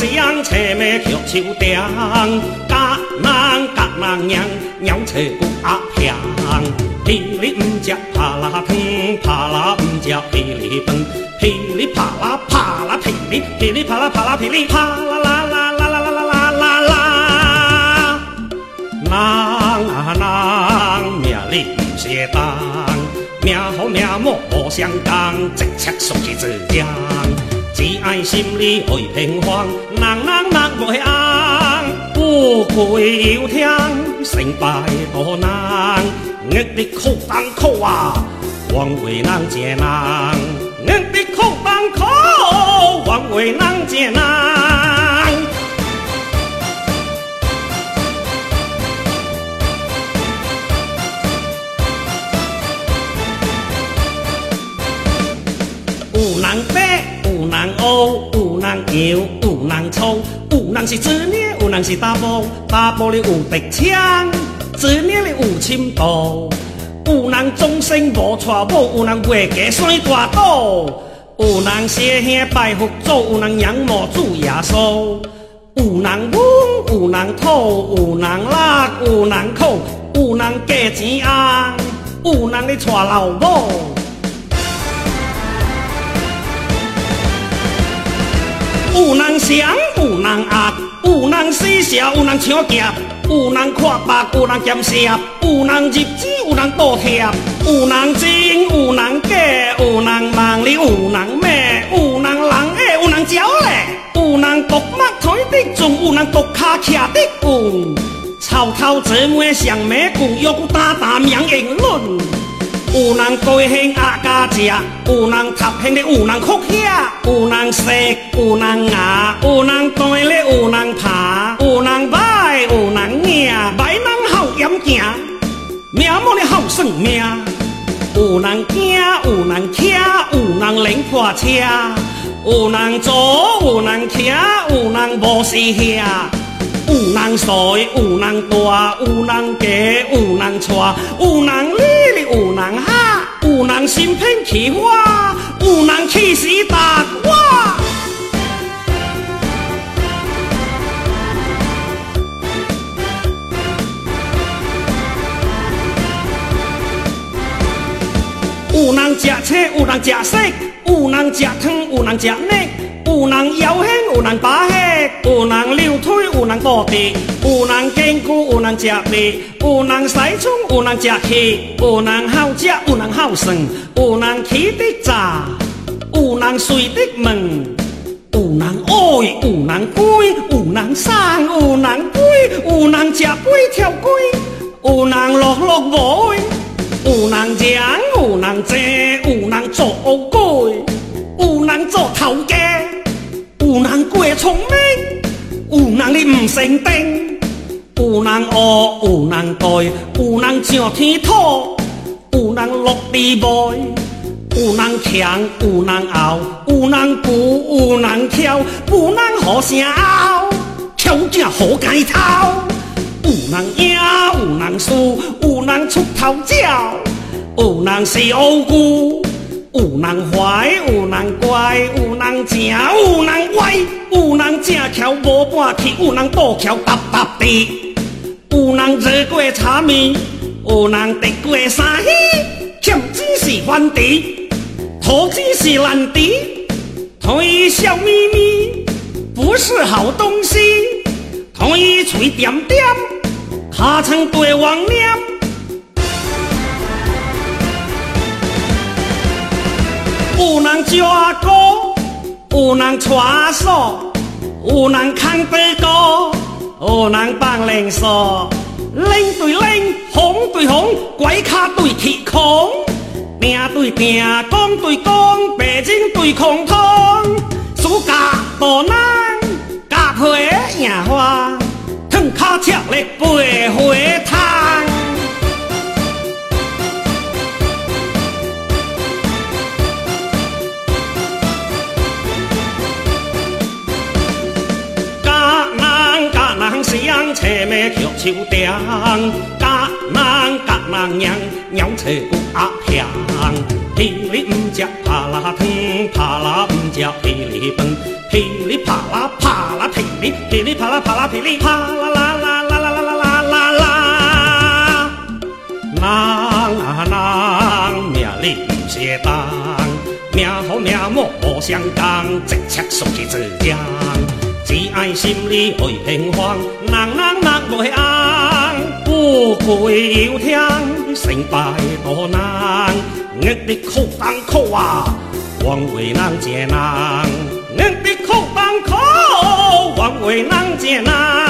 找咩曲手定，甲人甲人娘娘找骨阿香。噼里唔食啪啦汤，啪啦唔食噼里饭，噼里啪啦啪啦噼里，噼里啪啦啪啦噼里啪啦啦啦啦啦啦啦啦啦。人啊人，命里唔是当，命好命无相共，直切属是自强。只爱心里会平凡，人人人袂红，富贵有听，成败多难。我的苦当苦啊，枉为人艰人。我的苦当苦，枉为人艰人。有人白，人牛，有人粗，有人是自捏，有人是打波，打波的有敌枪，自捏的有深度。有人终身无娶某，有人月家山大岛，有人写兄拜佛祖，有人仰慕主耶稣。有人稳，有人土，有人力，有人苦，有人嫁钱红，有人咧娶老母。有人强，有人压，有人死笑，有人抢劫，有人看白，有人兼涉，有人入纸，有人倒贴，有人真，有人假，有人梦里，有人美，有人人爱，有人招嘞，有人独目台的重，有人独卡徛的棍，草头姊妹上美棍，玉打打名言论。有人高兴阿家食，有人读兴咧，有人哭遐，有人食，有人牙，有人呆咧，有人爬，有人歹，有人赢，歹人好严行，命冇咧好算命。有人惊，有人徛，有人领破车，有人坐，有人徛，有人无是遐。有人衰，有人大，有人假，有人娶，有人有人食青，有人食色，有人食汤，有人食肉。有人摇兴，有人把戏，有人溜腿，有人倒地，有人坚固，有人食味，有人西葱，有人食气，有人好食，有人好算，有人起的炸，有人睡的问，有人爱，有人贵，有人生，有人贵，有人食龟跳龟，有人乐乐无，有人强，有人济，有人做乌龟，有人做头家。有人过聪明，有人哩唔成定，有人学，有人呆，有人上天土，有人落地外，有人强，有人傲，有人富，有人跳，有人好声拗，跳正好街头，人赢，有人输，有人出头鸟，有人是乌龟。有人坏，有人乖，有人正，有人歪，有人正桥无半去，有人倒桥踏踏地，有人热过茶面，有人得过三喜，欠钱是番地，投资是烂地，推笑眯眯不是好东西，推嘴点点，卡成对王念。有人抓歌，有人传手，有人扛白歌，有人放零索，零对零，红对红，怪卡对铁空，拼对拼，讲对讲，白人对空通，暑假大人，加配赢花，汤卡吃咧背相车咩曲手定，甲人甲人娘娘车有阿香。噼里唔食啪啦汤，啪啦唔食噼里饭，噼里啪啦啪啦噼里，噼里啪啦啪啦噼里啪啦啦啦啦啦啦啦啦啦，人啊人，命里有些当，命好命无无相共，直切送去自强。只爱心里会平凡，人人人袂安，富贵有天，成败多难，我的苦当苦啊，枉为人艰难，我的苦当苦，枉为人艰难。